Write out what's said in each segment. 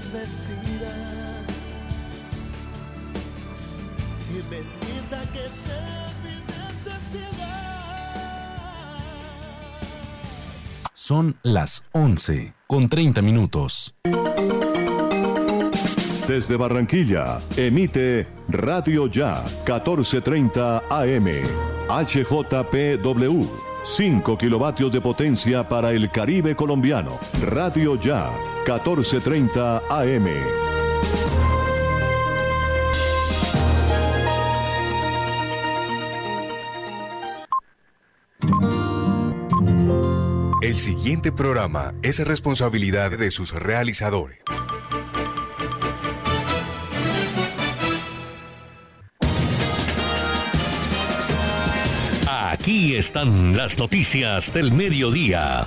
necesidad. Y bendita que sea mi necesidad. Son las 11 con 30 minutos. Desde Barranquilla, emite Radio Ya 1430 AM. HJPW. 5 kilovatios de potencia para el Caribe colombiano. Radio Ya 1430 AM. El siguiente programa es responsabilidad de sus realizadores. Aquí están las noticias del mediodía.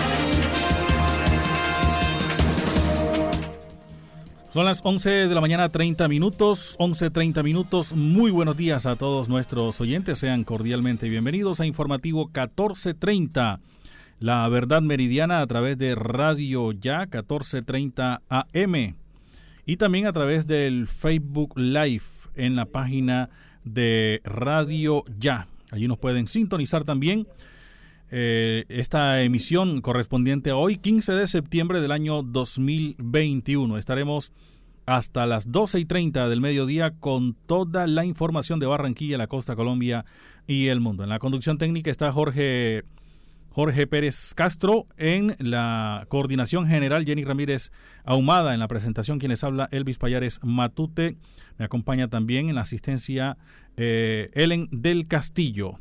Son las 11 de la mañana 30 minutos, 11.30 minutos. Muy buenos días a todos nuestros oyentes. Sean cordialmente bienvenidos a Informativo 1430. La verdad meridiana a través de Radio Ya 1430 AM. Y también a través del Facebook Live en la página de Radio Ya. Allí nos pueden sintonizar también eh, esta emisión correspondiente a hoy, 15 de septiembre del año 2021. Estaremos hasta las 12 y 30 del mediodía con toda la información de Barranquilla, la costa Colombia y el mundo. En la conducción técnica está Jorge, Jorge Pérez Castro, en la coordinación general Jenny Ramírez Ahumada, en la presentación quienes habla Elvis Payares Matute, me acompaña también en la asistencia eh, Ellen del Castillo.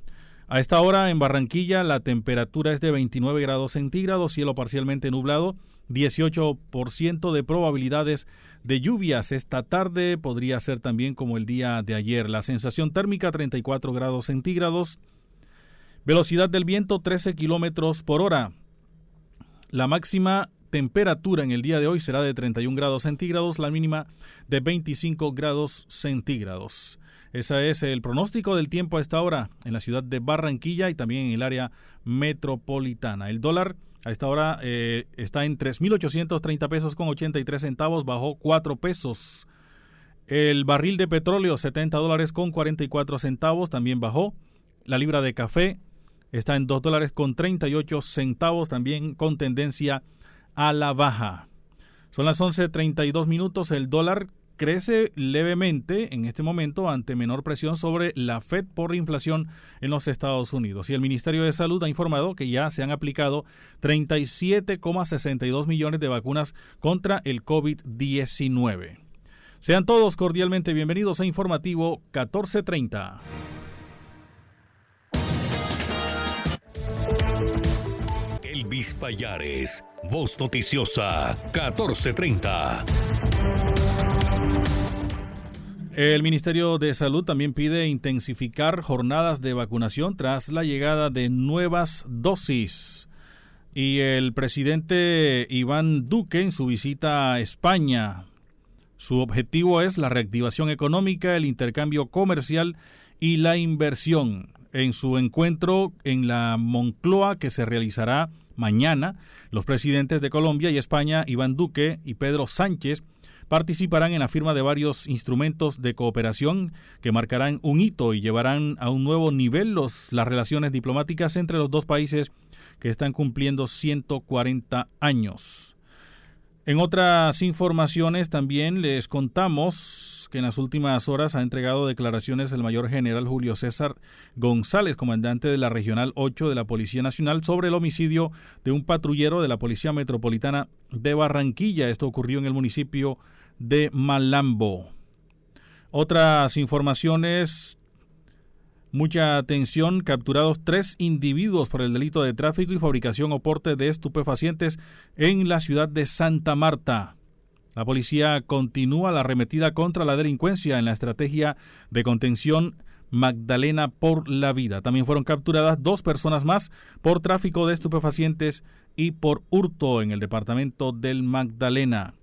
A esta hora en Barranquilla la temperatura es de 29 grados centígrados, cielo parcialmente nublado, 18% de probabilidades de lluvias. Esta tarde podría ser también como el día de ayer. La sensación térmica 34 grados centígrados. Velocidad del viento 13 kilómetros por hora. La máxima temperatura en el día de hoy será de 31 grados centígrados, la mínima de 25 grados centígrados. Ese es el pronóstico del tiempo a esta hora en la ciudad de Barranquilla y también en el área metropolitana. El dólar a esta hora eh, está en 3.830 pesos con 83 centavos, bajó 4 pesos. El barril de petróleo 70 dólares con 44 centavos, también bajó. La libra de café está en 2 dólares con 38 centavos, también con tendencia a la baja. Son las 11.32 minutos, el dólar crece levemente en este momento ante menor presión sobre la Fed por inflación en los Estados Unidos. Y el Ministerio de Salud ha informado que ya se han aplicado 37,62 millones de vacunas contra el COVID-19. Sean todos cordialmente bienvenidos a Informativo 1430. Elvis Payares, Voz Noticiosa 1430. El Ministerio de Salud también pide intensificar jornadas de vacunación tras la llegada de nuevas dosis. Y el presidente Iván Duque en su visita a España. Su objetivo es la reactivación económica, el intercambio comercial y la inversión. En su encuentro en la Moncloa que se realizará mañana, los presidentes de Colombia y España, Iván Duque y Pedro Sánchez, participarán en la firma de varios instrumentos de cooperación que marcarán un hito y llevarán a un nuevo nivel los, las relaciones diplomáticas entre los dos países que están cumpliendo 140 años. En otras informaciones también les contamos que en las últimas horas ha entregado declaraciones el mayor general Julio César González, comandante de la Regional 8 de la Policía Nacional, sobre el homicidio de un patrullero de la Policía Metropolitana de Barranquilla. Esto ocurrió en el municipio de Malambo. Otras informaciones, mucha atención, capturados tres individuos por el delito de tráfico y fabricación o porte de estupefacientes en la ciudad de Santa Marta. La policía continúa la arremetida contra la delincuencia en la estrategia de contención Magdalena por la vida. También fueron capturadas dos personas más por tráfico de estupefacientes y por hurto en el departamento del Magdalena.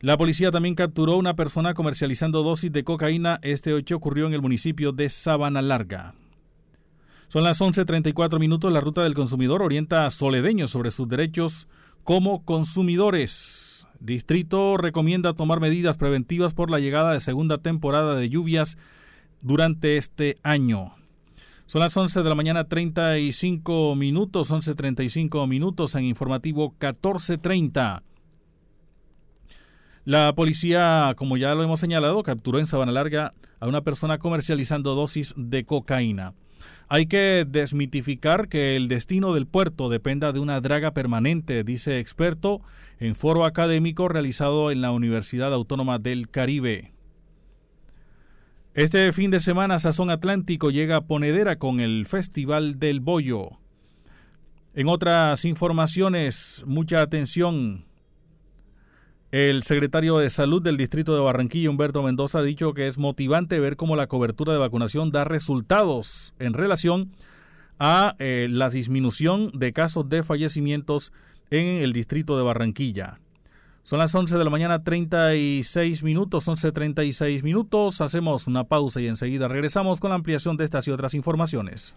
La policía también capturó una persona comercializando dosis de cocaína. Este hecho ocurrió en el municipio de Sabana Larga. Son las 11.34 minutos. La ruta del consumidor orienta a soledeños sobre sus derechos como consumidores. Distrito recomienda tomar medidas preventivas por la llegada de segunda temporada de lluvias durante este año. Son las 11 de la mañana 35 minutos, 11.35 minutos en informativo 1430. La policía, como ya lo hemos señalado, capturó en Sabana Larga a una persona comercializando dosis de cocaína. Hay que desmitificar que el destino del puerto dependa de una draga permanente, dice experto en foro académico realizado en la Universidad Autónoma del Caribe. Este fin de semana Sazón Atlántico llega a Ponedera con el Festival del Bollo. En otras informaciones, mucha atención. El secretario de Salud del Distrito de Barranquilla, Humberto Mendoza, ha dicho que es motivante ver cómo la cobertura de vacunación da resultados en relación a eh, la disminución de casos de fallecimientos en el Distrito de Barranquilla. Son las 11 de la mañana, 36 minutos, 11.36 minutos. Hacemos una pausa y enseguida regresamos con la ampliación de estas y otras informaciones.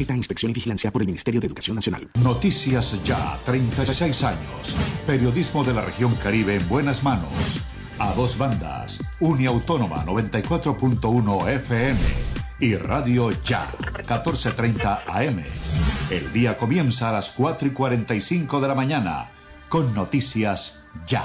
Sujeta a inspección y vigilancia por el Ministerio de Educación Nacional. Noticias Ya, 36 años. Periodismo de la región Caribe en buenas manos. A dos bandas. Uniautónoma 94.1 FM y Radio Ya 1430 AM. El día comienza a las 4 y 45 de la mañana con Noticias Ya.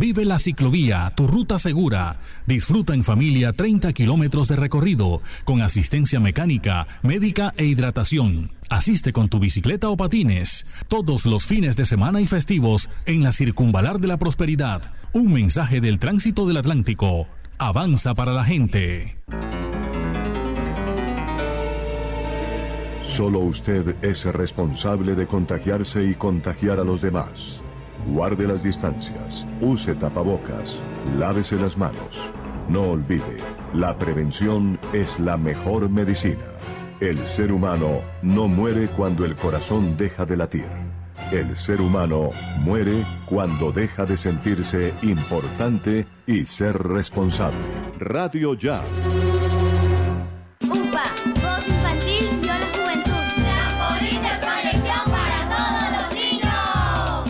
Vive la ciclovía, tu ruta segura. Disfruta en familia 30 kilómetros de recorrido, con asistencia mecánica, médica e hidratación. Asiste con tu bicicleta o patines, todos los fines de semana y festivos en la Circunvalar de la Prosperidad. Un mensaje del tránsito del Atlántico. Avanza para la gente. Solo usted es responsable de contagiarse y contagiar a los demás. Guarde las distancias, use tapabocas, lávese las manos. No olvide, la prevención es la mejor medicina. El ser humano no muere cuando el corazón deja de latir. El ser humano muere cuando deja de sentirse importante y ser responsable. Radio Ya.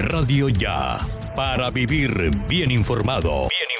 Radio Ya, para vivir bien informado. Bien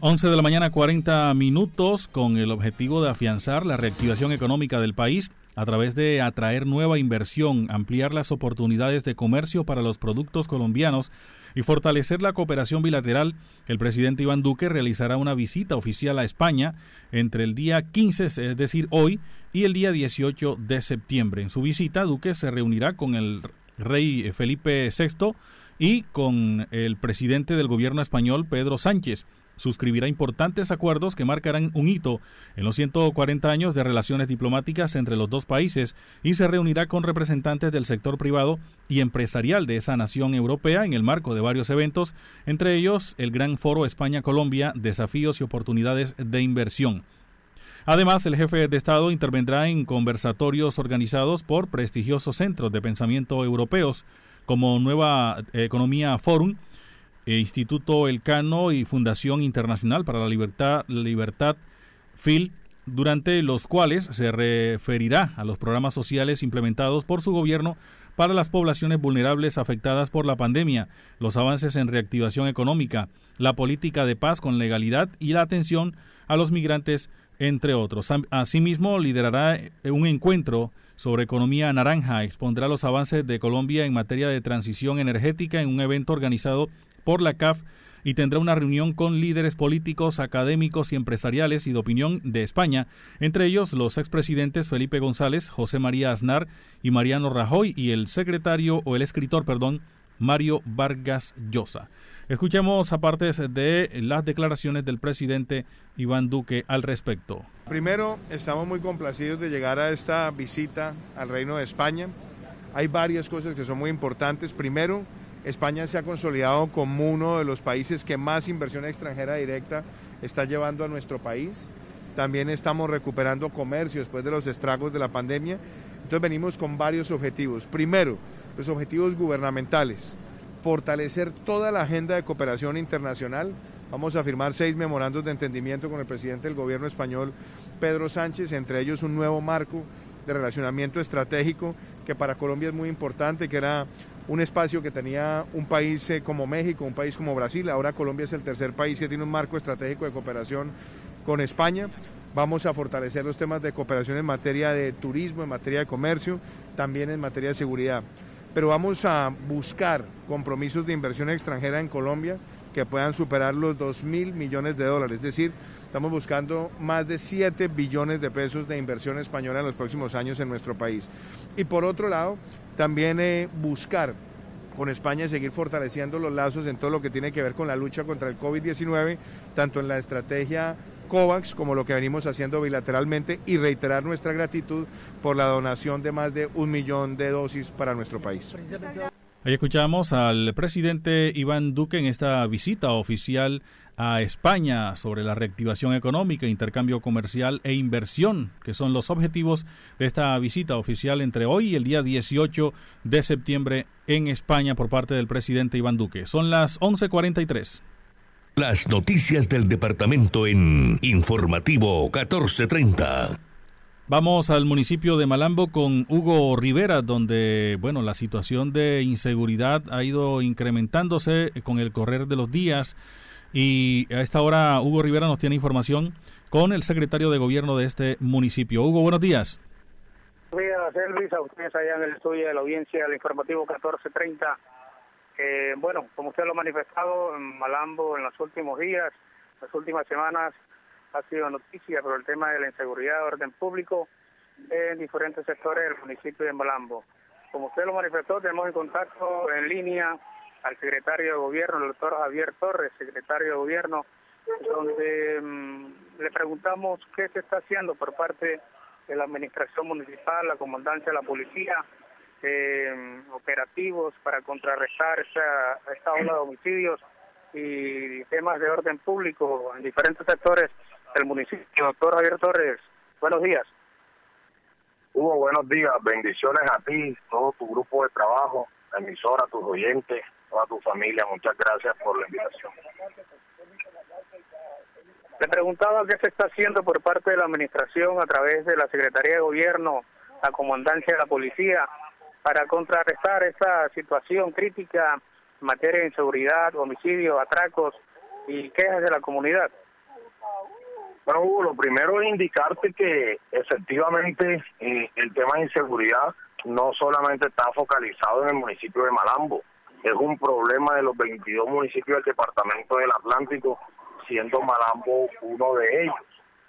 11 de la mañana 40 minutos con el objetivo de afianzar la reactivación económica del país a través de atraer nueva inversión, ampliar las oportunidades de comercio para los productos colombianos y fortalecer la cooperación bilateral, el presidente Iván Duque realizará una visita oficial a España entre el día 15, es decir, hoy, y el día 18 de septiembre. En su visita, Duque se reunirá con el rey Felipe VI y con el presidente del gobierno español, Pedro Sánchez suscribirá importantes acuerdos que marcarán un hito en los 140 años de relaciones diplomáticas entre los dos países y se reunirá con representantes del sector privado y empresarial de esa nación europea en el marco de varios eventos, entre ellos el Gran Foro España-Colombia, Desafíos y Oportunidades de Inversión. Además, el jefe de Estado intervendrá en conversatorios organizados por prestigiosos centros de pensamiento europeos como Nueva Economía Forum, e Instituto Elcano y Fundación Internacional para la Libertad, Libertad FIL, durante los cuales se referirá a los programas sociales implementados por su gobierno para las poblaciones vulnerables afectadas por la pandemia, los avances en reactivación económica, la política de paz con legalidad y la atención a los migrantes, entre otros. Asimismo, liderará un encuentro sobre economía naranja, expondrá los avances de Colombia en materia de transición energética en un evento organizado por la CAF y tendrá una reunión con líderes políticos, académicos y empresariales y de opinión de España, entre ellos los expresidentes Felipe González, José María Aznar y Mariano Rajoy y el secretario o el escritor, perdón, Mario Vargas Llosa. Escuchemos aparte de las declaraciones del presidente Iván Duque al respecto. Primero, estamos muy complacidos de llegar a esta visita al Reino de España. Hay varias cosas que son muy importantes. Primero, España se ha consolidado como uno de los países que más inversión extranjera directa está llevando a nuestro país. También estamos recuperando comercio después de los estragos de la pandemia. Entonces venimos con varios objetivos. Primero, los objetivos gubernamentales. Fortalecer toda la agenda de cooperación internacional. Vamos a firmar seis memorandos de entendimiento con el presidente del gobierno español, Pedro Sánchez, entre ellos un nuevo marco de relacionamiento estratégico que para Colombia es muy importante, que era un espacio que tenía un país eh, como México, un país como Brasil. Ahora Colombia es el tercer país que tiene un marco estratégico de cooperación con España. Vamos a fortalecer los temas de cooperación en materia de turismo, en materia de comercio, también en materia de seguridad. Pero vamos a buscar compromisos de inversión extranjera en Colombia que puedan superar los 2 mil millones de dólares. Es decir, estamos buscando más de 7 billones de pesos de inversión española en los próximos años en nuestro país. Y por otro lado, también eh, buscar con España seguir fortaleciendo los lazos en todo lo que tiene que ver con la lucha contra el COVID-19, tanto en la estrategia COVAX como lo que venimos haciendo bilateralmente y reiterar nuestra gratitud por la donación de más de un millón de dosis para nuestro país. Ahí escuchamos al presidente Iván Duque en esta visita oficial a España sobre la reactivación económica, intercambio comercial e inversión, que son los objetivos de esta visita oficial entre hoy y el día 18 de septiembre en España por parte del presidente Iván Duque. Son las 11:43. Las noticias del departamento en Informativo 1430. Vamos al municipio de Malambo con Hugo Rivera, donde, bueno, la situación de inseguridad ha ido incrementándose con el correr de los días. Y a esta hora Hugo Rivera nos tiene información con el secretario de gobierno de este municipio. Hugo, buenos días. Buenos días, Elvis, a ustedes allá en el estudio de la audiencia del informativo 1430. Eh, bueno, como usted lo ha manifestado, en Malambo en los últimos días, las últimas semanas, ha sido noticia por el tema de la inseguridad, orden público en diferentes sectores del municipio de Malambo. Como usted lo manifestó, tenemos en contacto en línea al secretario de gobierno, el doctor Javier Torres, secretario de gobierno, donde mm, le preguntamos qué se está haciendo por parte de la administración municipal, la comandancia de la policía, eh, operativos para contrarrestar esta, esta ola de homicidios y temas de orden público en diferentes sectores del municipio. Doctor Javier Torres, buenos días. Hugo, buenos días, bendiciones a ti, todo tu grupo de trabajo, la emisora, tus oyentes, toda tu familia, muchas gracias por la invitación. Le preguntaba qué se está haciendo por parte de la administración a través de la Secretaría de Gobierno, la Comandancia de la Policía, para contrarrestar esta situación crítica en materia de inseguridad, homicidios, atracos y quejas de la comunidad. Bueno, Hugo, lo primero es indicarte que efectivamente eh, el tema de inseguridad no solamente está focalizado en el municipio de Malambo, es un problema de los 22 municipios del departamento del Atlántico, siendo Malambo uno de ellos,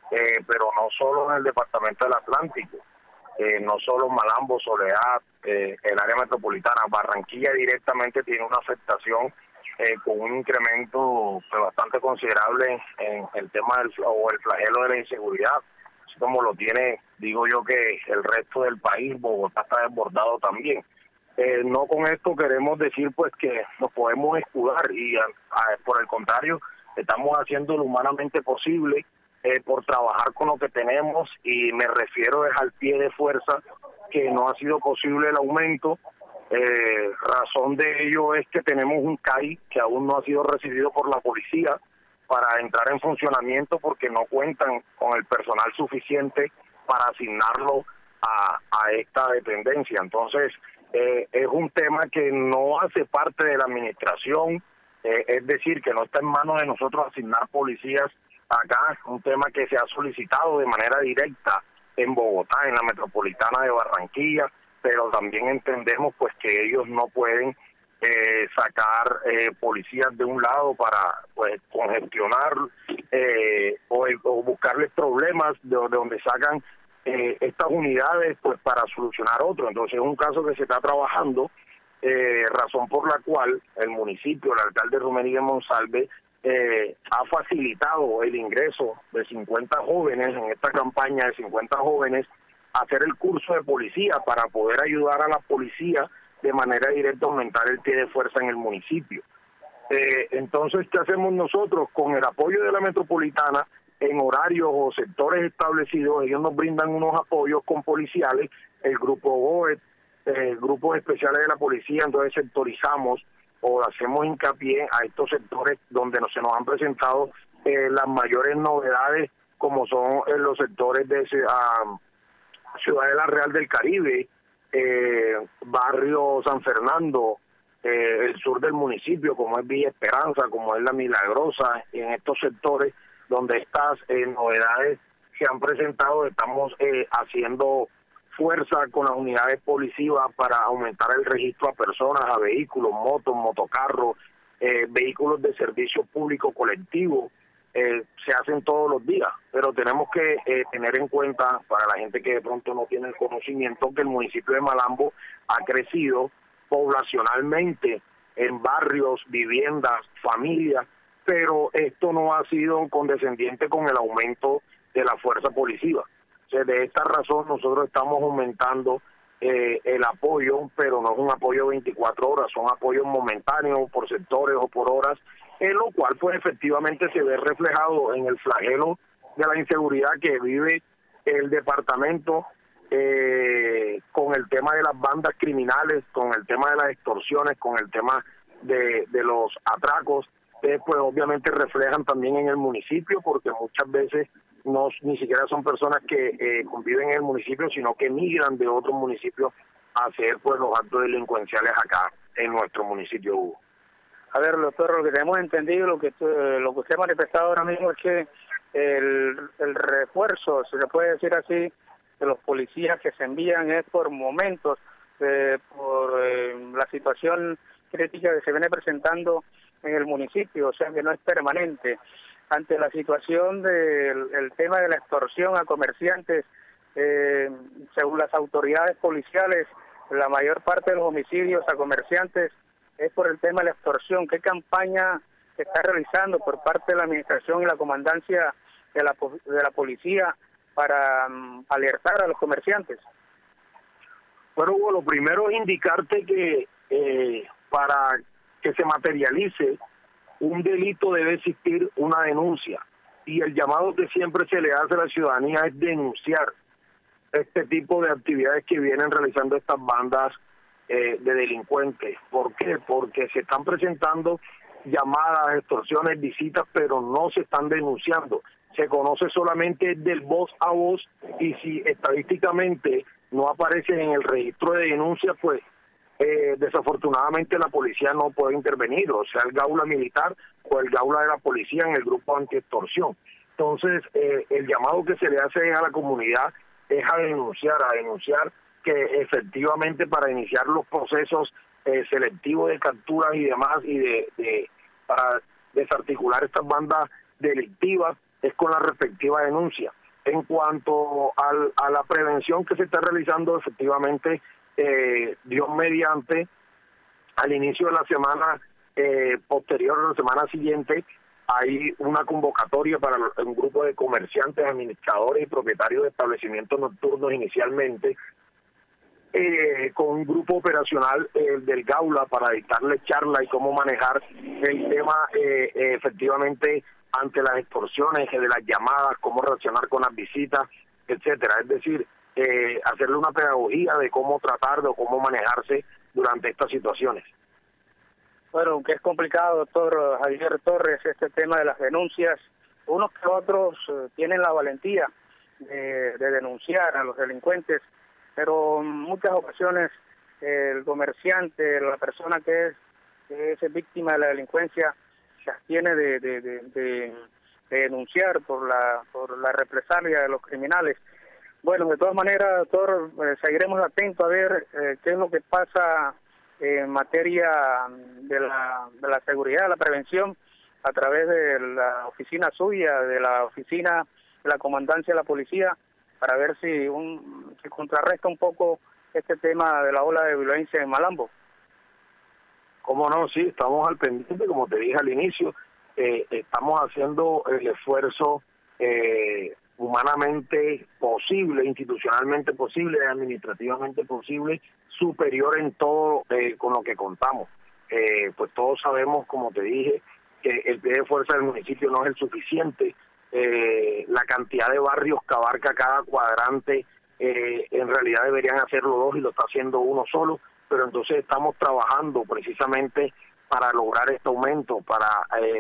eh, pero no solo en el departamento del Atlántico, eh, no solo Malambo, Soledad, eh, el área metropolitana, Barranquilla directamente tiene una afectación eh, con un incremento pues, bastante considerable en el tema del o el flagelo de la inseguridad, así como lo tiene, digo yo que el resto del país, Bogotá está desbordado también. Eh, no con esto queremos decir pues que nos podemos escudar y por el contrario estamos haciendo lo humanamente posible eh, por trabajar con lo que tenemos y me refiero es al pie de fuerza que no ha sido posible el aumento eh, razón de ello es que tenemos un CAI que aún no ha sido recibido por la policía para entrar en funcionamiento porque no cuentan con el personal suficiente para asignarlo a, a esta dependencia. Entonces, eh, es un tema que no hace parte de la administración, eh, es decir, que no está en manos de nosotros asignar policías acá, un tema que se ha solicitado de manera directa en Bogotá, en la metropolitana de Barranquilla, pero también entendemos pues que ellos no pueden eh, sacar eh, policías de un lado para pues congestionar eh, o, buscarles problemas de, donde sacan eh, estas unidades pues para solucionar otro. Entonces es un caso que se está trabajando eh, razón por la cual el municipio el alcalde Rumería Monsalve eh, ha facilitado el ingreso de 50 jóvenes en esta campaña de 50 jóvenes hacer el curso de policía para poder ayudar a la policía de manera directa a aumentar el pie de fuerza en el municipio. Eh, entonces, ¿qué hacemos nosotros? Con el apoyo de la metropolitana, en horarios o sectores establecidos, ellos nos brindan unos apoyos con policiales, el grupo GOET, el grupo especiales de la policía, entonces sectorizamos o hacemos hincapié a estos sectores donde no, se nos han presentado eh, las mayores novedades, como son en los sectores de uh, Ciudadela Real del Caribe, eh, barrio San Fernando, eh, el sur del municipio, como es Villa Esperanza, como es La Milagrosa, en estos sectores donde estas eh, novedades se han presentado, estamos eh, haciendo fuerza con las unidades policivas para aumentar el registro a personas, a vehículos, motos, motocarros, eh, vehículos de servicio público colectivo, eh, se hacen todos los días, pero tenemos que eh, tener en cuenta, para la gente que de pronto no tiene el conocimiento, que el municipio de Malambo ha crecido poblacionalmente en barrios, viviendas, familias, pero esto no ha sido condescendiente con el aumento de la fuerza policiva. De esta razón nosotros estamos aumentando eh, el apoyo, pero no es un apoyo 24 horas, son apoyos momentáneos por sectores o por horas en lo cual pues efectivamente se ve reflejado en el flagelo de la inseguridad que vive el departamento eh, con el tema de las bandas criminales, con el tema de las extorsiones, con el tema de, de los atracos, eh, pues obviamente reflejan también en el municipio porque muchas veces no ni siquiera son personas que eh, conviven en el municipio, sino que migran de otros municipios a hacer pues los actos delincuenciales acá en nuestro municipio Hugo. A ver, doctor, lo que tenemos entendido, lo que eh, lo que usted ha manifestado ahora mismo es que el, refuerzo, se le puede decir así, de los policías que se envían es por momentos, eh, por eh, la situación crítica que se viene presentando en el municipio, o sea que no es permanente. Ante la situación del el tema de la extorsión a comerciantes, eh, según las autoridades policiales, la mayor parte de los homicidios a comerciantes es por el tema de la extorsión. ¿Qué campaña se está realizando por parte de la administración y la comandancia de la, de la policía para mm, alertar a los comerciantes? Bueno, lo primero es indicarte que eh, para que se materialice un delito debe existir una denuncia y el llamado que siempre se le hace a la ciudadanía es denunciar este tipo de actividades que vienen realizando estas bandas eh, de delincuentes. ¿Por qué? Porque se están presentando llamadas, extorsiones, visitas, pero no se están denunciando. Se conoce solamente del voz a voz y si estadísticamente no aparece en el registro de denuncia, pues eh, desafortunadamente la policía no puede intervenir, o sea, el gaula militar o el gaula de la policía en el grupo anti-extorsión. Entonces, eh, el llamado que se le hace a la comunidad es a denunciar, a denunciar que efectivamente para iniciar los procesos eh, selectivos de capturas y demás y de, para desarticular estas bandas delictivas es con la respectiva denuncia. En cuanto al, a la prevención que se está realizando, efectivamente, eh, Dios mediante, al inicio de la semana eh, posterior, a la semana siguiente, hay una convocatoria para un grupo de comerciantes, administradores y propietarios de establecimientos nocturnos inicialmente, eh, con un grupo operacional eh, del Gaula para dictarle charla y cómo manejar el tema eh, efectivamente ante las extorsiones, de las llamadas, cómo reaccionar con las visitas, etcétera. Es decir, hacerle una pedagogía de cómo tratar o cómo manejarse durante estas situaciones. Bueno, aunque es complicado, doctor Javier Torres, este tema de las denuncias, unos que otros eh, tienen la valentía de, denunciar a los delincuentes, pero en muchas ocasiones el comerciante, la persona que es, es víctima de la delincuencia, se abstiene de, de, denunciar por la, por la represalia de los criminales. Bueno, de todas maneras, doctor, eh, seguiremos atentos a ver eh, qué es lo que pasa en materia de la, de la seguridad, la prevención, a través de la oficina suya, de la oficina de la comandancia de la policía, para ver si un, se contrarresta un poco este tema de la ola de violencia en Malambo. Cómo no, sí, estamos al pendiente, como te dije al inicio, eh, estamos haciendo el esfuerzo eh, humanamente posible, institucionalmente posible, administrativamente posible, superior en todo eh, con lo que contamos. Eh, pues todos sabemos, como te dije, que el pie de fuerza del municipio no es el suficiente. Eh, la cantidad de barrios que abarca cada cuadrante, en realidad deberían hacerlo dos y lo está haciendo uno solo, pero entonces estamos trabajando precisamente para lograr este aumento, para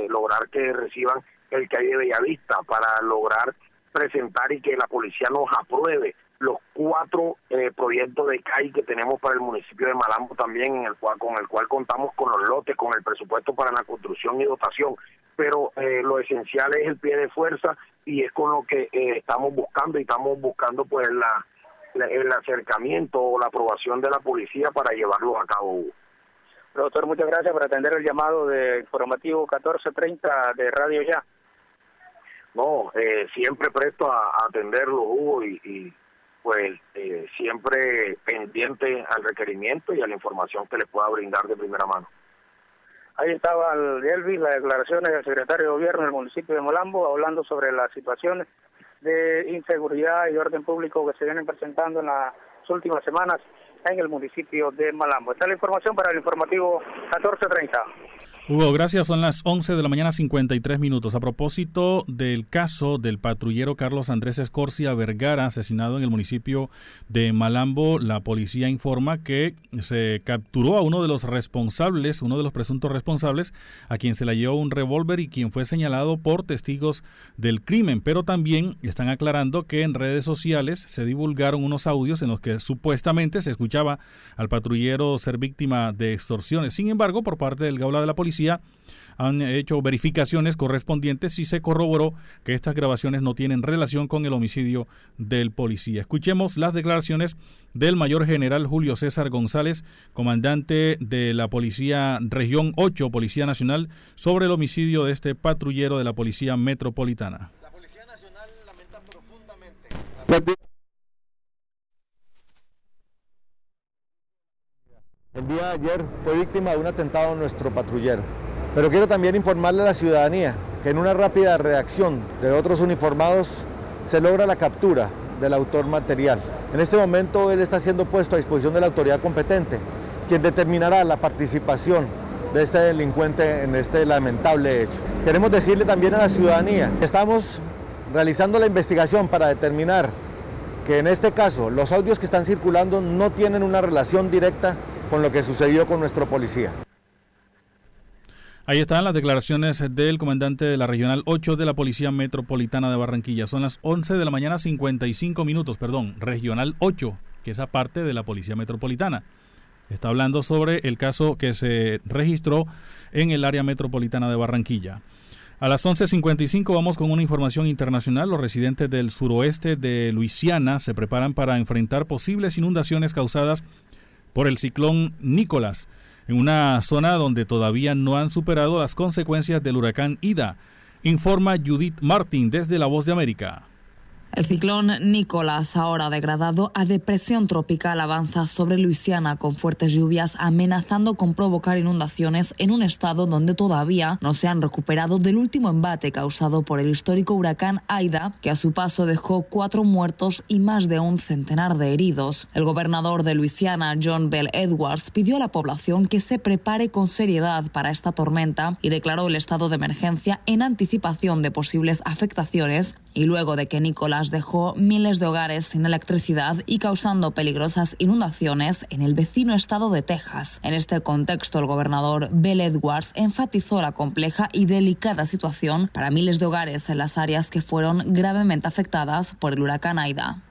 lograr que reciban el hay de Bellavista, para lograr presentar y que la policía nos apruebe los cuatro eh, proyectos de CAI que tenemos para el municipio de Malambo también, en el cual, con el cual contamos con los lotes, con el presupuesto para la construcción y dotación, pero eh, lo esencial es el pie de fuerza y es con lo que eh, estamos buscando y estamos buscando pues la, el acercamiento o la aprobación de la policía para llevarlo a cabo. Doctor, muchas gracias por atender el llamado de informativo 1430 de Radio Ya. No, siempre presto a, atenderlo, Hugo, y pues eh, siempre pendiente al requerimiento y a la información que le pueda brindar de primera mano. Ahí estaba el Elvis, las declaraciones del secretario de gobierno del municipio de Molambo, hablando sobre las situaciones de inseguridad y orden público que se vienen presentando en las últimas semanas en el municipio de Malambo. Esta es la información para el informativo 1430. Hugo, gracias. Son las 11 de la mañana 53 minutos. A propósito del caso del patrullero Carlos Andrés Escorcia Vergara, asesinado en el municipio de Malambo, la policía informa que se capturó a uno de los responsables, uno de los presuntos responsables, a quien se le llevó un revólver y quien fue señalado por testigos del crimen. Pero también están aclarando que en redes sociales se divulgaron unos audios en los que supuestamente se escuchaba al patrullero ser víctima de extorsiones. Sin embargo, por parte del Gaula de la Policía, han hecho verificaciones correspondientes y se corroboró que estas grabaciones no tienen relación con el homicidio del policía. Escuchemos las declaraciones del mayor general Julio César González, comandante de la Policía Región 8, Policía Nacional, sobre el homicidio de este patrullero de la Policía Metropolitana. La Policía Nacional lamenta profundamente. El día de ayer fue víctima de un atentado nuestro patrullero. Pero quiero también informarle a la ciudadanía que en una rápida reacción de otros uniformados se logra la captura del autor material. En este momento él está siendo puesto a disposición de la autoridad competente, quien determinará la participación de este delincuente en este lamentable hecho. Queremos decirle también a la ciudadanía que estamos realizando la investigación para determinar que en este caso los audios que están circulando no tienen una relación directa con lo que sucedió con nuestro policía. Ahí están las declaraciones del comandante de la Regional 8 de la Policía Metropolitana de Barranquilla. Son las 11 de la mañana 55 minutos, perdón, Regional 8, que es aparte de la Policía Metropolitana. Está hablando sobre el caso que se registró en el área metropolitana de Barranquilla. A las 11.55 vamos con una información internacional. Los residentes del suroeste de Luisiana se preparan para enfrentar posibles inundaciones causadas por el ciclón Nicolás en una zona donde todavía no han superado las consecuencias del huracán Ida, informa Judith Martin desde La Voz de América. El ciclón Nicolás, ahora degradado a depresión tropical, avanza sobre Luisiana con fuertes lluvias, amenazando con provocar inundaciones en un estado donde todavía no se han recuperado del último embate causado por el histórico huracán Aida, que a su paso dejó cuatro muertos y más de un centenar de heridos. El gobernador de Luisiana, John Bell Edwards, pidió a la población que se prepare con seriedad para esta tormenta y declaró el estado de emergencia en anticipación de posibles afectaciones y luego de que Nicolás dejó miles de hogares sin electricidad y causando peligrosas inundaciones en el vecino estado de Texas. En este contexto, el gobernador Bill Edwards enfatizó la compleja y delicada situación para miles de hogares en las áreas que fueron gravemente afectadas por el huracán Aida.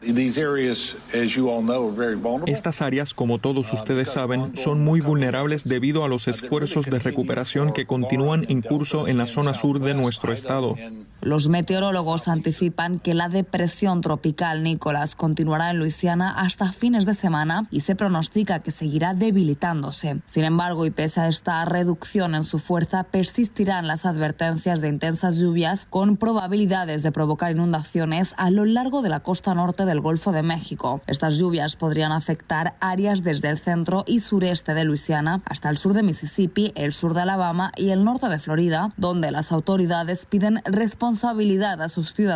Estas áreas, como todos ustedes saben, son muy vulnerables debido a los esfuerzos de recuperación que continúan en curso en la zona sur de nuestro estado. Los meteorólogos anticipan que la depresión tropical Nicolás continuará en Luisiana hasta fines de semana y se pronostica que seguirá debilitándose. Sin embargo, y pese a esta reducción en su fuerza, persistirán las advertencias de intensas lluvias con probabilidades de provocar inundaciones a lo largo de la costa norte del Golfo de México. Estas lluvias podrían afectar áreas desde el centro y sureste de Luisiana hasta el sur de Mississippi, el sur de Alabama y el norte de Florida, donde las autoridades piden responsabilidad a sus ciudadanos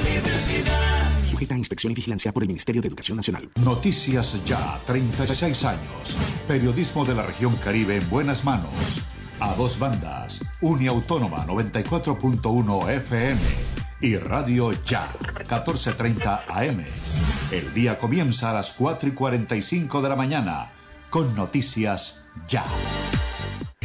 Sujeta a inspección y vigilancia por el Ministerio de Educación Nacional. Noticias Ya, 36 años. Periodismo de la región Caribe en buenas manos. A dos bandas. Uniautónoma 94.1 FM y Radio Ya, 14.30 AM. El día comienza a las 4 y 45 de la mañana con Noticias Ya.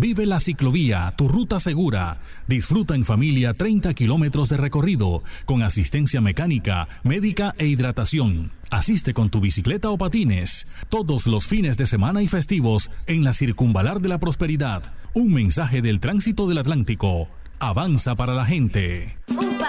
Vive la ciclovía, tu ruta segura. Disfruta en familia 30 kilómetros de recorrido con asistencia mecánica, médica e hidratación. Asiste con tu bicicleta o patines todos los fines de semana y festivos en la Circunvalar de la Prosperidad. Un mensaje del tránsito del Atlántico. Avanza para la gente. UPA,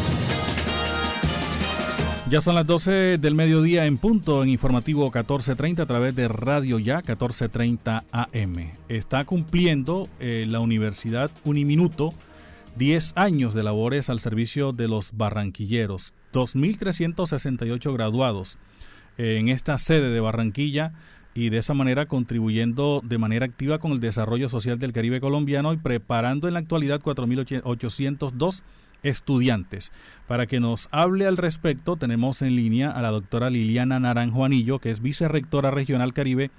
Ya son las 12 del mediodía en punto en informativo 1430 a través de Radio Ya 1430 AM. Está cumpliendo eh, la Universidad Uniminuto 10 años de labores al servicio de los barranquilleros, 2.368 graduados eh, en esta sede de Barranquilla y de esa manera contribuyendo de manera activa con el desarrollo social del Caribe colombiano y preparando en la actualidad 4.802 estudiantes. Para que nos hable al respecto, tenemos en línea a la doctora Liliana Naranjo Anillo, que es vicerrectora regional Caribe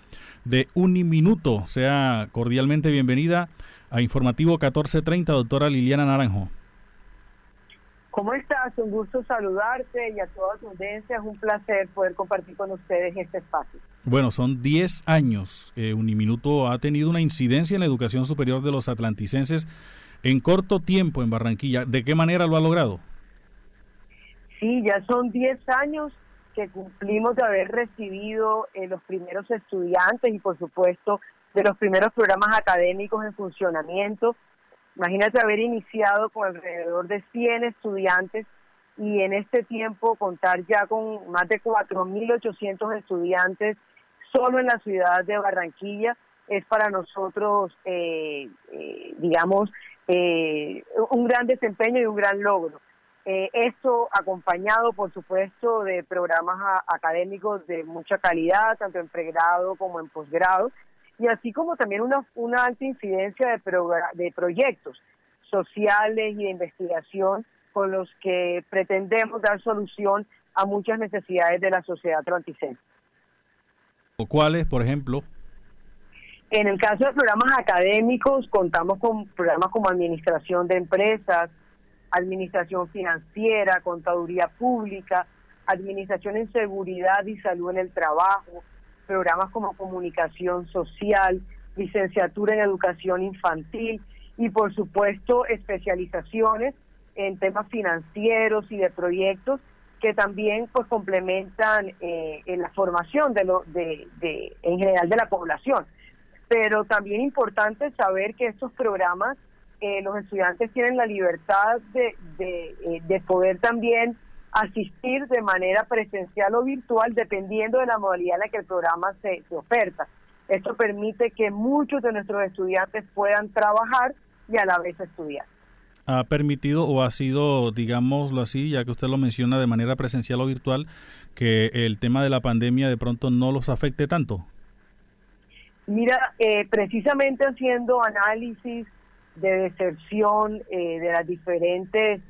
de Uniminuto. Sea cordialmente bienvenida a Informativo 1430, doctora Liliana Naranjo. ¿Cómo estás? Un gusto saludarte y a toda tu audiencia. Es un placer poder compartir con ustedes este espacio. Bueno, son 10 años. Eh, Uniminuto ha tenido una incidencia en la educación superior de los atlanticenses en corto tiempo en Barranquilla. ¿De qué manera lo ha logrado? Sí, ya son 10 años que cumplimos de haber recibido eh, los primeros estudiantes y por supuesto de los primeros programas académicos en funcionamiento. Imagínate haber iniciado con alrededor de 100 estudiantes y en este tiempo contar ya con más de 4.800 estudiantes solo en la ciudad de Barranquilla es para nosotros, eh, eh, digamos, eh, un gran desempeño y un gran logro. Eh, esto acompañado, por supuesto, de programas académicos de mucha calidad, tanto en pregrado como en posgrado, y así como también una, una alta incidencia de, de proyectos sociales y de investigación con los que pretendemos dar solución a muchas necesidades de la sociedad atlanticense. ¿Cuáles, por ejemplo? En el caso de programas académicos, contamos con programas como administración de empresas, administración financiera, contaduría pública, administración en seguridad y salud en el trabajo, programas como comunicación social, licenciatura en educación infantil y por supuesto especializaciones en temas financieros y de proyectos que también pues complementan eh, la formación de lo de, de en general de la población pero también importante saber que estos programas eh, los estudiantes tienen la libertad de, eh, de, poder también asistir de manera presencial o virtual dependiendo de la modalidad en la que el programa se, se oferta. Esto permite que muchos de nuestros estudiantes puedan trabajar y a la vez estudiar. ¿Ha permitido o ha sido, digámoslo así, ya que usted lo menciona de manera presencial o virtual, que el tema de la pandemia de pronto no los afecte tanto? Mira, eh, precisamente haciendo análisis de deserción eh, de las diferentes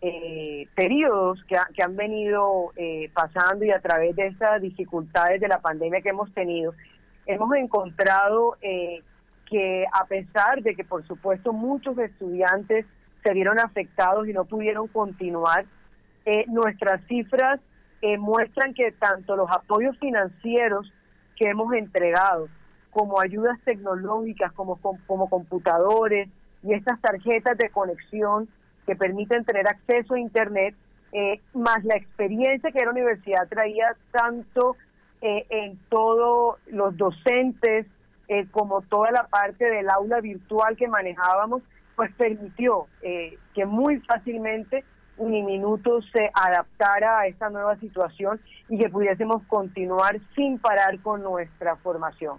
eh, periodos que, han venido pasando y a través de estas dificultades de la pandemia que hemos tenido, hemos encontrado que a pesar de que por supuesto muchos estudiantes se vieron afectados y no pudieron continuar, nuestras cifras muestran que tanto los apoyos financieros que hemos entregado, como ayudas tecnológicas, como, como computadores y estas tarjetas de conexión que permiten tener acceso a Internet, eh, más la experiencia que la universidad traía tanto eh, en todos los docentes eh, como toda la parte del aula virtual que manejábamos, pues permitió que muy fácilmente Uniminuto se adaptara a esta nueva situación y que pudiésemos continuar sin parar con nuestra formación.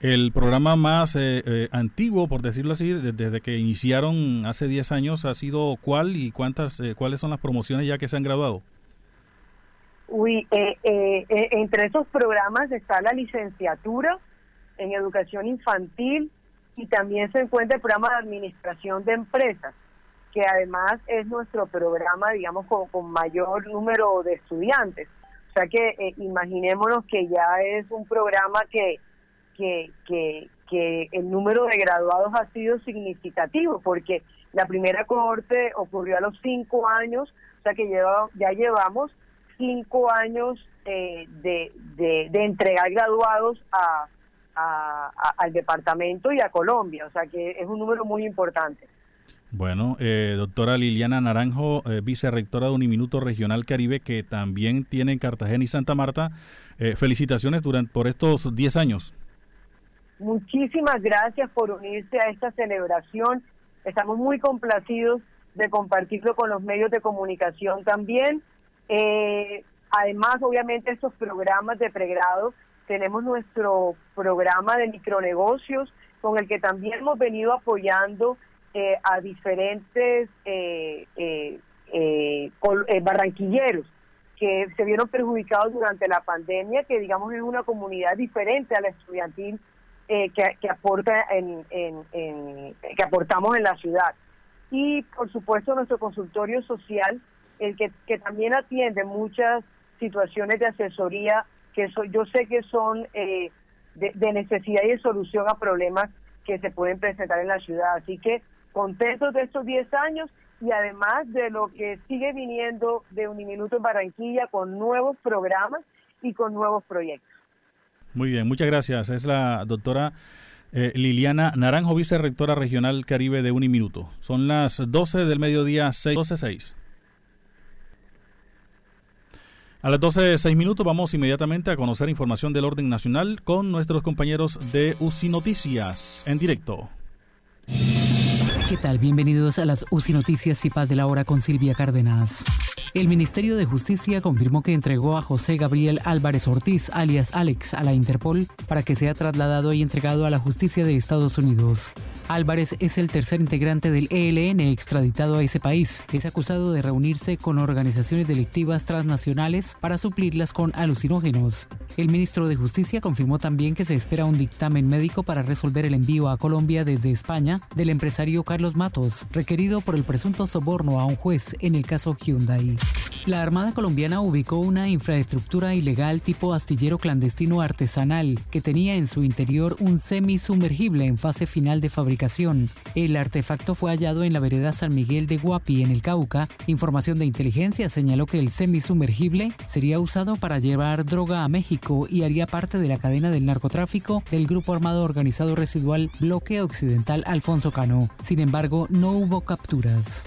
El programa más eh, eh, antiguo, por decirlo así, desde que iniciaron hace 10 años, ha sido cuál y cuántas, eh, cuáles son las promociones ya que se han graduado. Uy, entre esos programas está la licenciatura en educación infantil y también se encuentra el programa de administración de empresas, que además es nuestro programa, digamos, con mayor número de estudiantes. O sea que imaginémonos que ya es un programa que que, que, el número de graduados ha sido significativo, porque la primera cohorte ocurrió a los cinco años, o sea que lleva, ya llevamos cinco años eh, de, de, entregar graduados a- al departamento y a Colombia, o sea que es un número muy importante. Bueno, eh, doctora Liliana Naranjo, eh, vicerrectora de Uniminuto Regional Caribe, que también tiene en Cartagena y Santa Marta. eh, felicitaciones durante, por estos 10 años. Muchísimas gracias por unirse a esta celebración. Estamos muy complacidos de compartirlo con los medios de comunicación también. Eh, además, obviamente, estos programas de pregrado, tenemos nuestro programa de micronegocios con el que también hemos venido apoyando eh, a diferentes eh, eh, eh, barranquilleros que se vieron perjudicados durante la pandemia, que digamos es una comunidad diferente a la estudiantil eh, que, que aporta en, en- que aportamos en la ciudad. Y por supuesto nuestro consultorio social, el que, que también atiende muchas situaciones de asesoría que yo sé que son eh, de, de necesidad y de solución a problemas que se pueden presentar en la ciudad. Así que contentos de estos 10 años y además de lo que sigue viniendo de Uniminuto en Barranquilla con nuevos programas y con nuevos proyectos. Muy bien, muchas gracias. Es la doctora eh, Liliana Naranjo, vicerrectora regional Caribe de Uniminuto. Son las 12 del mediodía, 6, 12, 6. A las 12 de 6 minutos vamos inmediatamente a conocer información del orden nacional con nuestros compañeros de UCI Noticias en directo. ¿Qué tal? Bienvenidos a las UCI Noticias y Paz de la Hora con Silvia Cárdenas. El Ministerio de Justicia confirmó que entregó a José Gabriel Álvarez Ortiz, alias Alex, a la Interpol para que sea trasladado y entregado a la justicia de Estados Unidos. Álvarez es el tercer integrante del ELN extraditado a ese país. Es acusado de reunirse con organizaciones delictivas transnacionales para suplirlas con alucinógenos. El ministro de Justicia confirmó también que se espera un dictamen médico para resolver el envío a Colombia desde España del empresario Carlos Matos, requerido por el presunto soborno a un juez en el caso Hyundai. La Armada colombiana ubicó una infraestructura ilegal tipo astillero clandestino artesanal que tenía en su interior un semisumergible en fase final de fabricación. El artefacto fue hallado en la vereda San Miguel de Guapi, en el Cauca. Información de inteligencia señaló que el semisumergible sería usado para llevar droga a México y haría parte de la cadena del narcotráfico del grupo armado organizado residual Bloque Occidental Alfonso Cano. Sin embargo, no hubo capturas.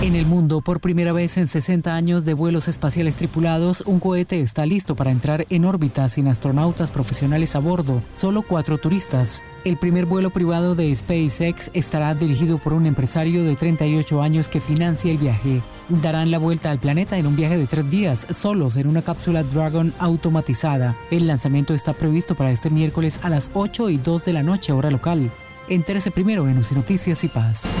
En el mundo, por primera vez en 60 años de vuelos espaciales tripulados, un cohete está listo para entrar en órbita sin astronautas profesionales a bordo, solo cuatro turistas. El primer vuelo privado de SpaceX estará dirigido por un empresario de 38 años que financia el viaje. Darán la vuelta al planeta en un viaje de tres días, solos en una cápsula Dragon automatizada. El lanzamiento está previsto para este miércoles a las 8 y 2 de la noche, hora local. Entérese primero en UCI Noticias y Paz.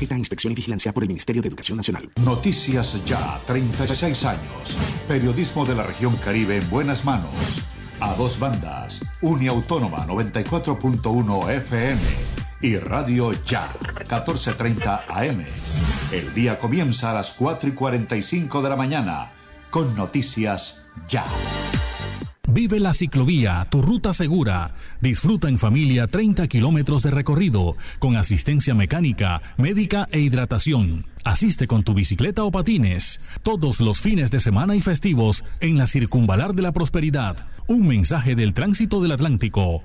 Inspección y vigilancia por el Ministerio de Educación Nacional. Noticias Ya, 36 años. Periodismo de la región Caribe en buenas manos. A dos bandas. Uniautónoma 94.1 FM y Radio Ya, 1430 AM. El día comienza a las 4 y 45 de la mañana con Noticias Ya. Vive la ciclovía, tu ruta segura. Disfruta en familia 30 kilómetros de recorrido con asistencia mecánica, médica e hidratación. Asiste con tu bicicleta o patines todos los fines de semana y festivos en la Circunvalar de la Prosperidad. Un mensaje del tránsito del Atlántico.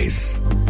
UPA,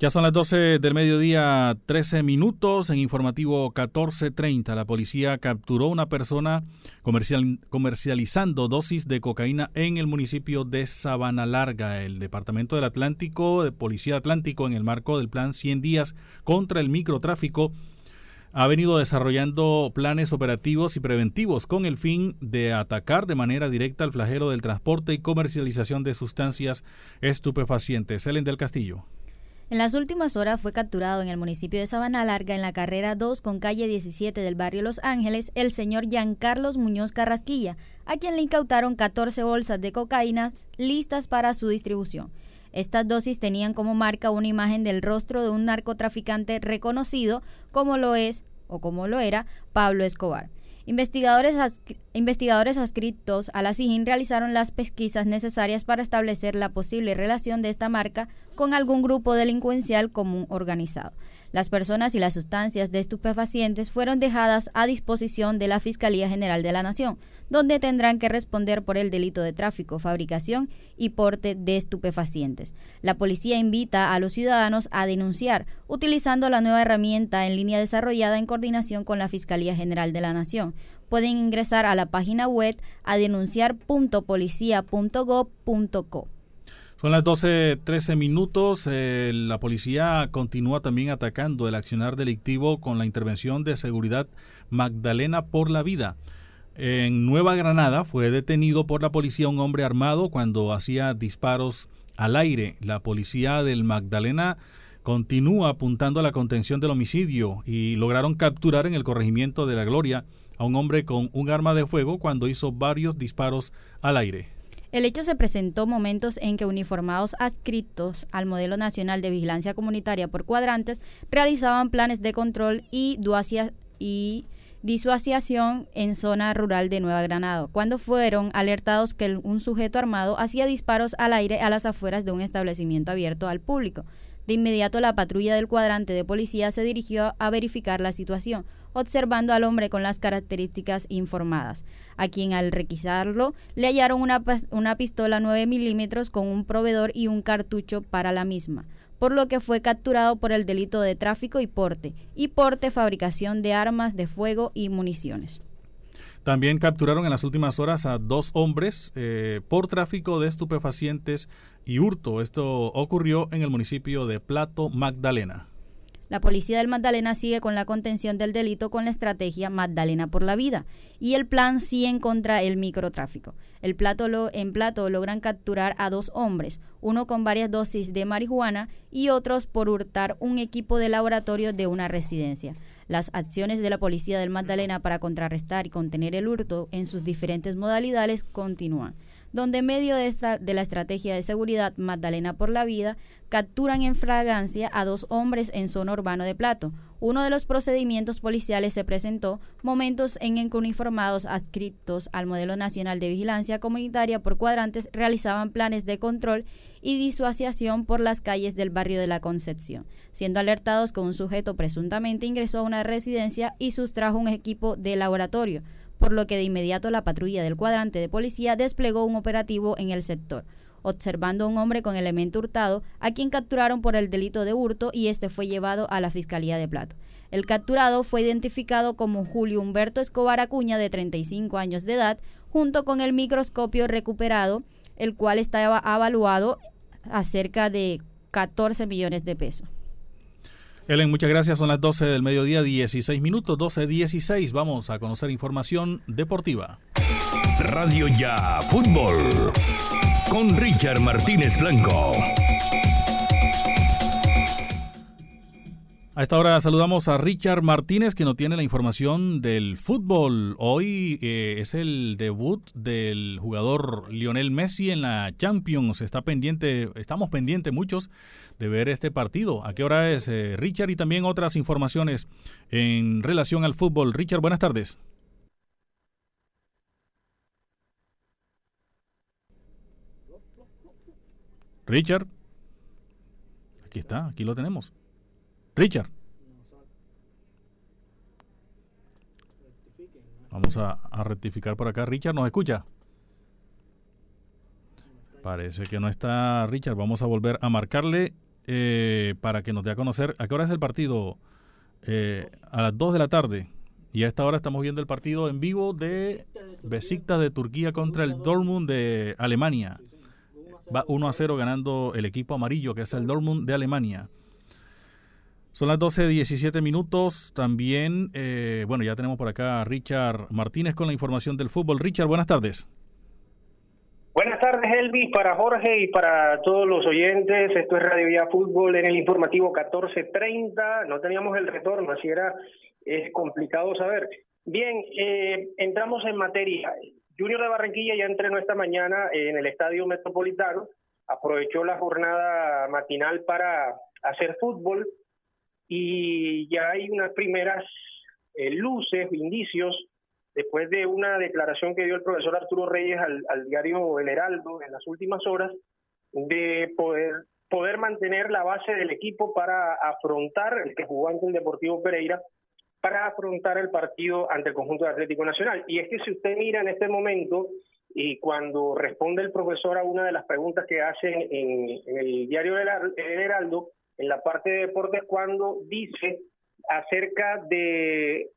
Ya son las 12 del mediodía, 13 minutos. En informativo 1430, la policía capturó una persona comercial, comercializando dosis de cocaína en el municipio de Sabana Larga. El Departamento del Atlántico, de Policía Atlántico, en el marco del plan 100 días contra el microtráfico, ha venido desarrollando planes operativos y preventivos con el fin de atacar de manera directa al flagelo del transporte y comercialización de sustancias estupefacientes. Ellen del Castillo. En las últimas horas fue capturado en el municipio de Sabana Larga, en la carrera 2 con calle 17 del barrio Los Ángeles, el señor Giancarlos Muñoz Carrasquilla, a quien le incautaron 14 bolsas de cocaína listas para su distribución. Estas dosis tenían como marca una imagen del rostro de un narcotraficante reconocido como lo es o como lo era Pablo Escobar. Investigadores, investigadores adscritos a la SIGIN realizaron las pesquisas necesarias para establecer la posible relación de esta marca con algún grupo delincuencial común organizado. Las personas y las sustancias de estupefacientes fueron dejadas a disposición de la Fiscalía General de la Nación, donde tendrán que responder por el delito de tráfico, fabricación y porte de estupefacientes. La policía invita a los ciudadanos a denunciar utilizando la nueva herramienta en línea desarrollada en coordinación con la Fiscalía General de la Nación. Pueden ingresar a la página web a denunciar.policia.gov.co. Son las 12.13 minutos. Eh, la policía continúa también atacando el accionar delictivo con la intervención de seguridad Magdalena por la vida. En Nueva Granada fue detenido por la policía un hombre armado cuando hacía disparos al aire. La policía del Magdalena continúa apuntando a la contención del homicidio y lograron capturar en el corregimiento de la Gloria a un hombre con un arma de fuego cuando hizo varios disparos al aire. El hecho se presentó momentos en que uniformados adscritos al modelo nacional de vigilancia comunitaria por cuadrantes realizaban planes de control y, y disuasión en zona rural de Nueva Granada, cuando fueron alertados que un sujeto armado hacía disparos al aire a las afueras de un establecimiento abierto al público. De inmediato la patrulla del cuadrante de policía se dirigió a verificar la situación. Observando al hombre con las características informadas, a quien al requisarlo le hallaron una, una pistola 9 milímetros con un proveedor y un cartucho para la misma por lo que fue capturado por el delito de tráfico y porte, y porte, fabricación de armas de fuego y municiones. También capturaron en las últimas horas a dos hombres eh, por tráfico de estupefacientes y hurto. Esto ocurrió en el municipio de Plato, Magdalena. La policía del Magdalena sigue con la contención del delito con la estrategia Magdalena por la vida y el plan 100 contra el microtráfico. El plato lo, en plato logran capturar a dos hombres, uno con varias dosis de marihuana y otros por hurtar un equipo de laboratorio de una residencia. Las acciones de la policía del Magdalena para contrarrestar y contener el hurto en sus diferentes modalidades continúan donde en medio de, esta, de la estrategia de seguridad Magdalena por la Vida capturan en fragancia a dos hombres en zona urbano de Plato. Uno de los procedimientos policiales se presentó momentos en que uniformados adscritos al Modelo Nacional de Vigilancia Comunitaria por cuadrantes realizaban planes de control y disuasión por las calles del barrio de la Concepción, siendo alertados que un sujeto presuntamente ingresó a una residencia y sustrajo un equipo de laboratorio por lo que de inmediato la patrulla del cuadrante de policía desplegó un operativo en el sector, observando a un hombre con elemento hurtado, a quien capturaron por el delito de hurto y este fue llevado a la Fiscalía de Plato. El capturado fue identificado como Julio Humberto Escobar Acuña, de 35 años de edad, junto con el microscopio recuperado, el cual estaba avaluado a cerca de 14 millones de pesos. Ellen, muchas gracias. Son las 12 del mediodía, 16 minutos, 12.16. Vamos a conocer información deportiva. Radio Ya Fútbol con Richard Martínez Blanco. A esta hora saludamos a Richard Martínez que nos tiene la información del fútbol. Hoy eh, es el debut del jugador Lionel Messi en la Champions. Está pendiente, estamos pendientes muchos de ver este partido. ¿A qué hora es eh, Richard? Y también otras informaciones en relación al fútbol. Richard, buenas tardes. Richard. Aquí está, aquí lo tenemos. Richard. Vamos a, rectificar por acá. Richard, ¿nos escucha? Parece que no está Richard. Vamos a volver a marcarle eh, para que nos dé a conocer. ¿A qué hora es el partido? Eh, a las 2 de la tarde. Y a esta hora estamos viendo el partido en vivo de Besiktas de Turquía contra el Dortmund de Alemania. Va 1 a 0 ganando el equipo amarillo, que es el Dortmund de Alemania. Son las 12, 17 minutos. También, eh, bueno, ya tenemos por acá a Richard Martínez con la información del fútbol. Richard, buenas tardes. Buenas tardes, Elvis, para Jorge y para todos los oyentes. Esto es Radio Ya Fútbol en el informativo 1430. No teníamos el retorno, así era, es complicado saber. Bien, eh, entramos en materia. Junior de Barranquilla ya entrenó esta mañana en el Estadio Metropolitano. Aprovechó la jornada matinal para hacer fútbol y ya hay unas primeras eh, luces, indicios, después de una declaración que dio el profesor Arturo Reyes al, diario El Heraldo en las últimas horas, de poder, poder mantener la base del equipo para afrontar, el que jugó ante el Deportivo Pereira, para afrontar el partido ante el conjunto de Atlético Nacional. Y es que si usted mira en este momento, y cuando responde el profesor a una de las preguntas que hacen en, en el diario El Heraldo, en la parte de deportes cuando dice acerca de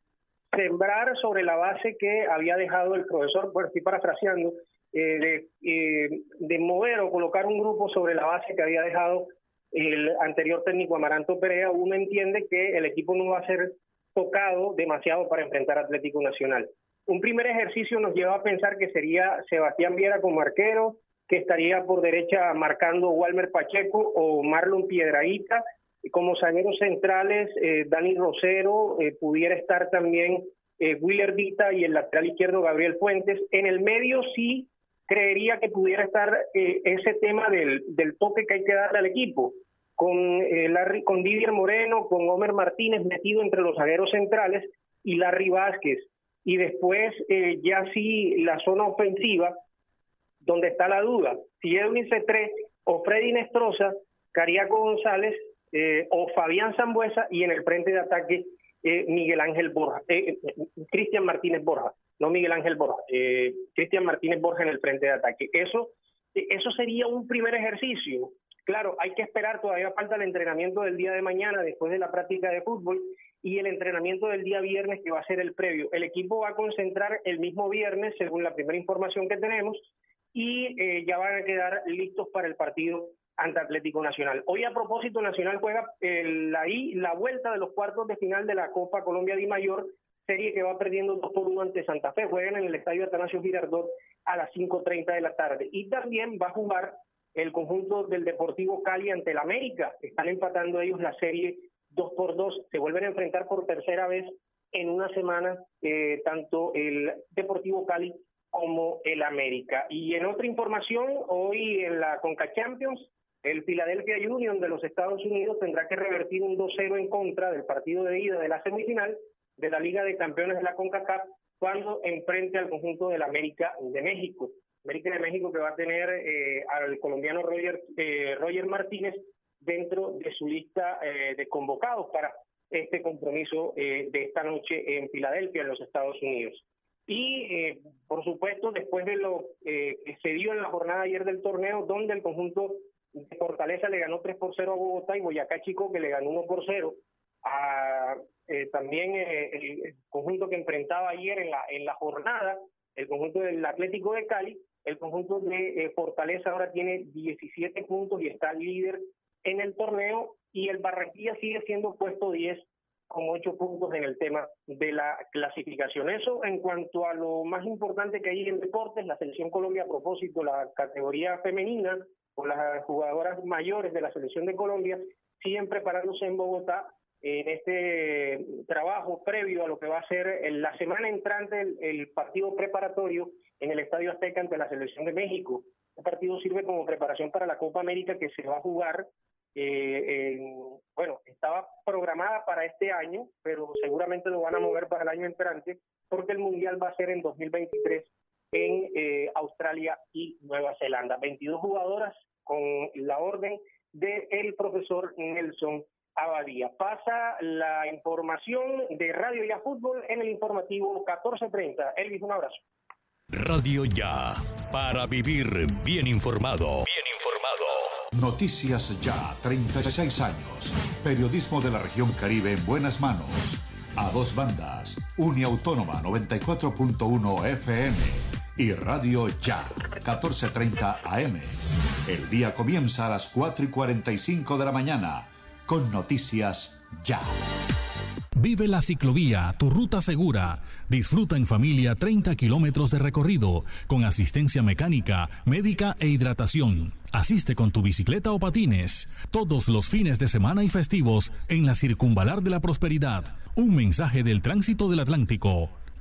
sembrar sobre la base que había dejado el profesor, bueno, estoy parafraseando, eh, de, eh, de mover o colocar un grupo sobre la base que había dejado el anterior técnico Amaranto Perea, uno entiende que el equipo no va a ser tocado demasiado para enfrentar Atlético Nacional. Un primer ejercicio nos lleva a pensar que sería Sebastián Viera como arquero, estaría por derecha marcando Walmer Pacheco o Marlon Piedraíta. Como zagueros centrales, eh, Dani Rosero, eh, pudiera estar también eh, Willer Dita y el lateral izquierdo Gabriel Fuentes. En el medio sí creería que pudiera estar eh, ese tema del, del toque que hay que darle al equipo, con, Larry, con Didier Moreno, con Homer Martínez metido entre los zagueros centrales y Larry Vázquez. Y después ya sí la zona ofensiva, donde está la duda. Si Edwin C3 o Freddy Nestroza, Cariaco González eh, o Fabián Zambuesa y en el frente de ataque eh, Miguel Ángel Borja, eh, Cristian Martínez Borja, no Miguel Ángel Borja, Cristian Martínez Borja en el frente de ataque. Eso, eso sería un primer ejercicio. Claro, hay que esperar, todavía falta el entrenamiento del día de mañana después de la práctica de fútbol y el entrenamiento del día viernes que va a ser el previo. El equipo va a concentrar el mismo viernes, según la primera información que tenemos, y eh, ya van a quedar listos para el partido ante Atlético Nacional. Hoy a propósito, Nacional juega la, la vuelta de los cuartos de final de la Copa Colombia Di Mayor, serie que va perdiendo 2 por 1 ante Santa Fe. Juegan en el Estadio Atanasio Girardot a las 5.30 de la tarde. Y también va a jugar el conjunto del Deportivo Cali ante el América. Están empatando ellos la serie dos por dos, se vuelven a enfrentar por tercera vez en una semana eh, tanto el Deportivo Cali como el América. Y en otra información, hoy en la Conca Champions, el Philadelphia Union de los Estados Unidos tendrá que revertir un 2-0 en contra del partido de ida de la semifinal de la Liga de Campeones de la CONCACAF cuando enfrente al conjunto del América de México. América de México que va a tener eh, al colombiano Roger, eh, Roger Martínez dentro de su lista eh, de convocados para este compromiso eh, de esta noche en Filadelfia, en los Estados Unidos. Y, eh, por supuesto, después de lo que se dio en la jornada ayer del torneo, donde el conjunto de Fortaleza le ganó 3 por 0 a Bogotá y Boyacá Chico que le ganó 1 por 0 a también el, conjunto que enfrentaba ayer en la, en la jornada, el conjunto del Atlético de Cali, el conjunto de Fortaleza ahora tiene 17 puntos y está líder en el torneo y el Barranquilla sigue siendo puesto 10 con 8 puntos en el tema de la clasificación. Eso en cuanto a lo más importante que hay en deportes, la selección Colombia a propósito, la categoría femenina o las jugadoras mayores de la selección de Colombia siguen preparándose en Bogotá en este trabajo previo a lo que va a ser la semana entrante el, el partido preparatorio en el Estadio Azteca ante la selección de México. Este partido sirve como preparación para la Copa América que se va a jugar eh, bueno, estaba programada para este año, pero seguramente lo van a mover para el año entrante, porque el Mundial va a ser en 2023 en eh, Australia y Nueva Zelanda. 22 jugadoras con la orden del el profesor Nelson Abadía. Pasa la información de Radio Ya Fútbol en el informativo 1430. Elvis, un abrazo. Radio Ya, para vivir bien informado. Noticias Ya, 36 años. Periodismo de la región Caribe en buenas manos. A dos bandas. Uniautónoma 94.1 FM y Radio Ya, 14.30 AM. El día comienza a las 4 y 45 de la mañana con Noticias Ya. Vive la ciclovía, tu ruta segura. Disfruta en familia 30 kilómetros de recorrido con asistencia mecánica, médica e hidratación. Asiste con tu bicicleta o patines todos los fines de semana y festivos en la Circunvalar de la Prosperidad. Un mensaje del tránsito del Atlántico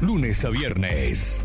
Lunes a viernes.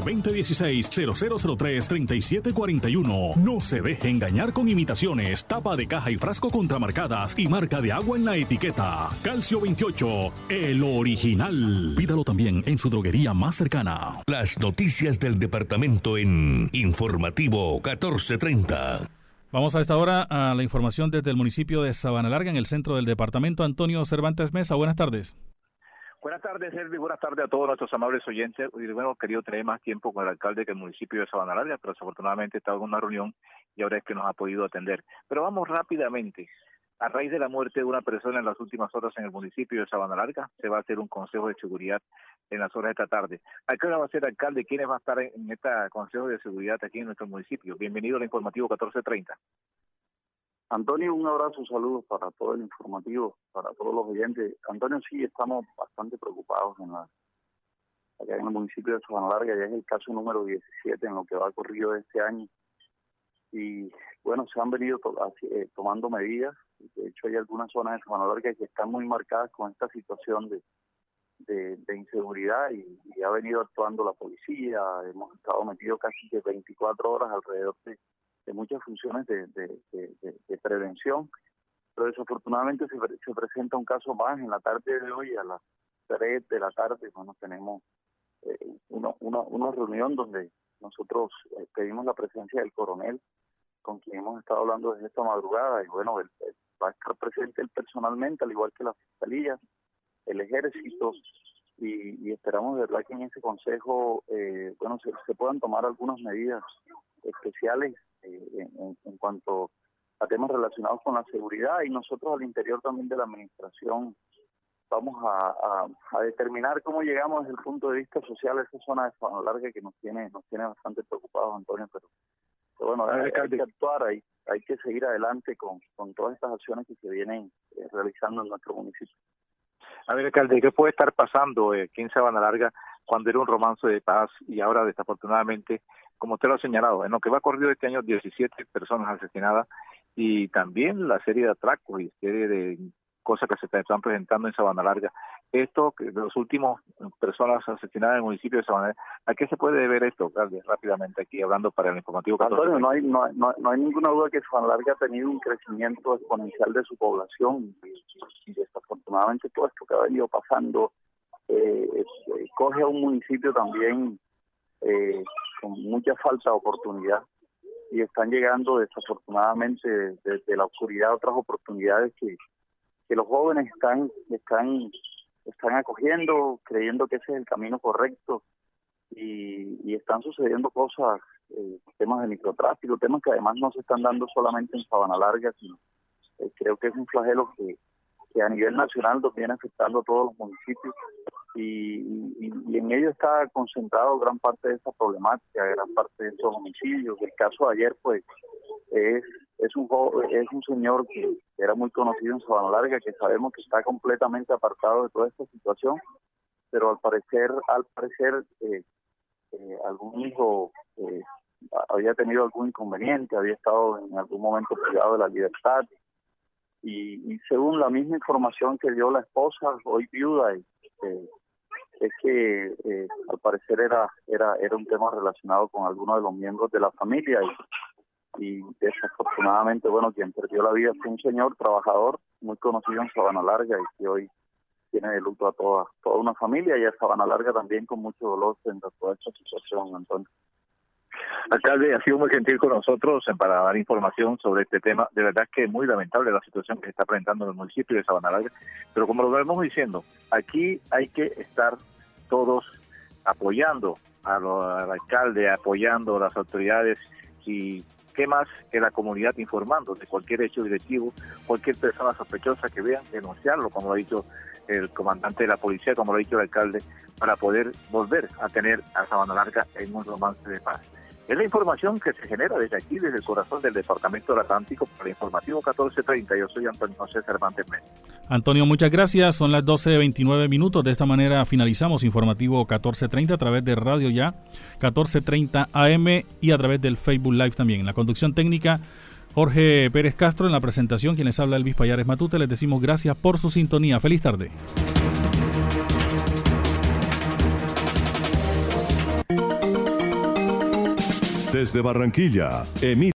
2016-0003-3741. No se deje engañar con imitaciones, tapa de caja y frasco contramarcadas y marca de agua en la etiqueta. Calcio 28, el original. Pídalo también en su droguería más cercana. Las noticias del departamento en Informativo 1430. Vamos a esta hora a la información desde el municipio de Sabana Larga, en el centro del departamento. Antonio Cervantes Mesa, buenas tardes. Buenas tardes, Servi. Buenas tardes a todos nuestros amables oyentes. Hoy hemos querido tener más tiempo con el alcalde que el municipio de Sabana Larga, pero desafortunadamente estaba en una reunión y ahora es que nos ha podido atender. Pero vamos rápidamente. A raíz de la muerte de una persona en las últimas horas en el municipio de Sabana Larga, se va a hacer un consejo de seguridad en las horas de esta tarde. ¿A qué hora va a ser alcalde? ¿Quiénes van a estar en este consejo de seguridad aquí en nuestro municipio? Bienvenido al informativo 1430. Antonio, un abrazo, un saludo para todo el informativo, para todos los oyentes. Antonio, sí, estamos bastante preocupados en la, acá en el municipio de Sabana Larga, ya es el caso número 17 en lo que va ocurrido de este año. Y bueno, se han venido eh, tomando medidas, de hecho hay algunas zonas de Sabana Larga que están muy marcadas con esta situación de inseguridad y, y ha venido actuando la policía, hemos estado metidos casi de 24 horas alrededor de, de muchas funciones de, de, de- prevención, pero desafortunadamente se, pre- se presenta un caso más en la tarde de hoy a las 3 de la tarde, bueno, tenemos eh, uno- una, una reunión donde nosotros eh, pedimos la presencia del coronel, con quien hemos estado hablando desde esta madrugada, y bueno, él- él va a estar presente él personalmente, al igual que la fiscalía, el ejército, y, y esperamos de verdad que en ese consejo, eh, bueno, se puedan tomar algunas medidas especiales eh, en, cuanto a temas relacionados con la seguridad y nosotros al interior también de la administración vamos a, a- a determinar cómo llegamos desde el punto de vista social a esa zona de Sabana Larga que nos tiene nos tiene bastante preocupados Antonio pero, pero bueno hay, hay que actuar hay, hay que seguir adelante con, con todas estas acciones que se vienen eh, realizando en nuestro municipio. A ver, alcalde, ¿qué puede estar pasando eh, aquí en Sabana Larga cuando era un romance de paz y ahora desafortunadamente, como usted lo ha señalado, en lo que va corrido este año 17 personas asesinadas y también la serie de atracos y serie de cosas que se están presentando en Sabana Larga. Esto, que los últimos personas asesinadas en el municipio de Sabana Larga, ¿a qué se puede deber esto, alcalde? Rápidamente aquí hablando para el informativo 14. Antonio, no hay, no, hay- no, hay- no hay ninguna duda que Sabana Larga ha tenido un crecimiento exponencial de su población y, y desafortunadamente todo esto que ha venido pasando eh, eh, coge a un municipio también eh, con mucha falta de oportunidad y están llegando desafortunadamente desde la oscuridad otras oportunidades que, los jóvenes están están están acogiendo creyendo que ese es el camino correcto y, y están sucediendo cosas eh, temas de microtráfico temas que además no se están dando solamente en Sabana Larga sino eh, creo que es un flagelo que, que a nivel nacional nos viene afectando a todos los municipios y, y, en ello está concentrado gran parte de esa problemática, gran parte de esos homicidios. El caso de ayer, pues, es es un es un señor que era muy conocido en Sabana Larga, que sabemos que está completamente apartado de toda esta situación, pero al parecer, al parecer, eh, eh, algún hijo eh, había tenido algún inconveniente, había estado en algún momento privado de la libertad y, y según la misma información que dio la esposa, hoy viuda, y, eh, es que eh, al parecer era era era un tema relacionado con alguno de los miembros de la familia y, desafortunadamente, bueno, quien perdió la vida fue un señor trabajador muy conocido en Sabana Larga y que hoy tiene de luto a toda toda una familia y a Sabana Larga también con mucho dolor frente a toda esta situación, Antonio. Alcalde, ha sido muy gentil con nosotros para dar información sobre este tema. De verdad que es muy lamentable la situación que se está presentando en el municipio de Sabana Larga, pero como lo vemos diciendo, aquí hay que estar todos apoyando a al alcalde, apoyando a las autoridades y ¿Qué más que la comunidad informando de cualquier hecho directivo, cualquier persona sospechosa que vean, denunciarlo, como lo ha dicho el comandante de la policía, como lo ha dicho el alcalde, para poder volver a tener a Sabana Larga en un romance de paz. Es la información que se genera desde aquí, desde el corazón del Departamento del Atlántico, para el informativo 1430. Yo soy Antonio José Cervantes Mesa. Antonio, muchas gracias. Son las 12.29 minutos. De esta manera finalizamos informativo 1430 a través de Radio Ya, 1430 AM y a través del Facebook Live también. La conducción técnica, Jorge Pérez Castro. En la presentación, quienes habla Elvis Payares Matute. Les decimos gracias por su sintonía. Feliz tarde. Desde Barranquilla, emite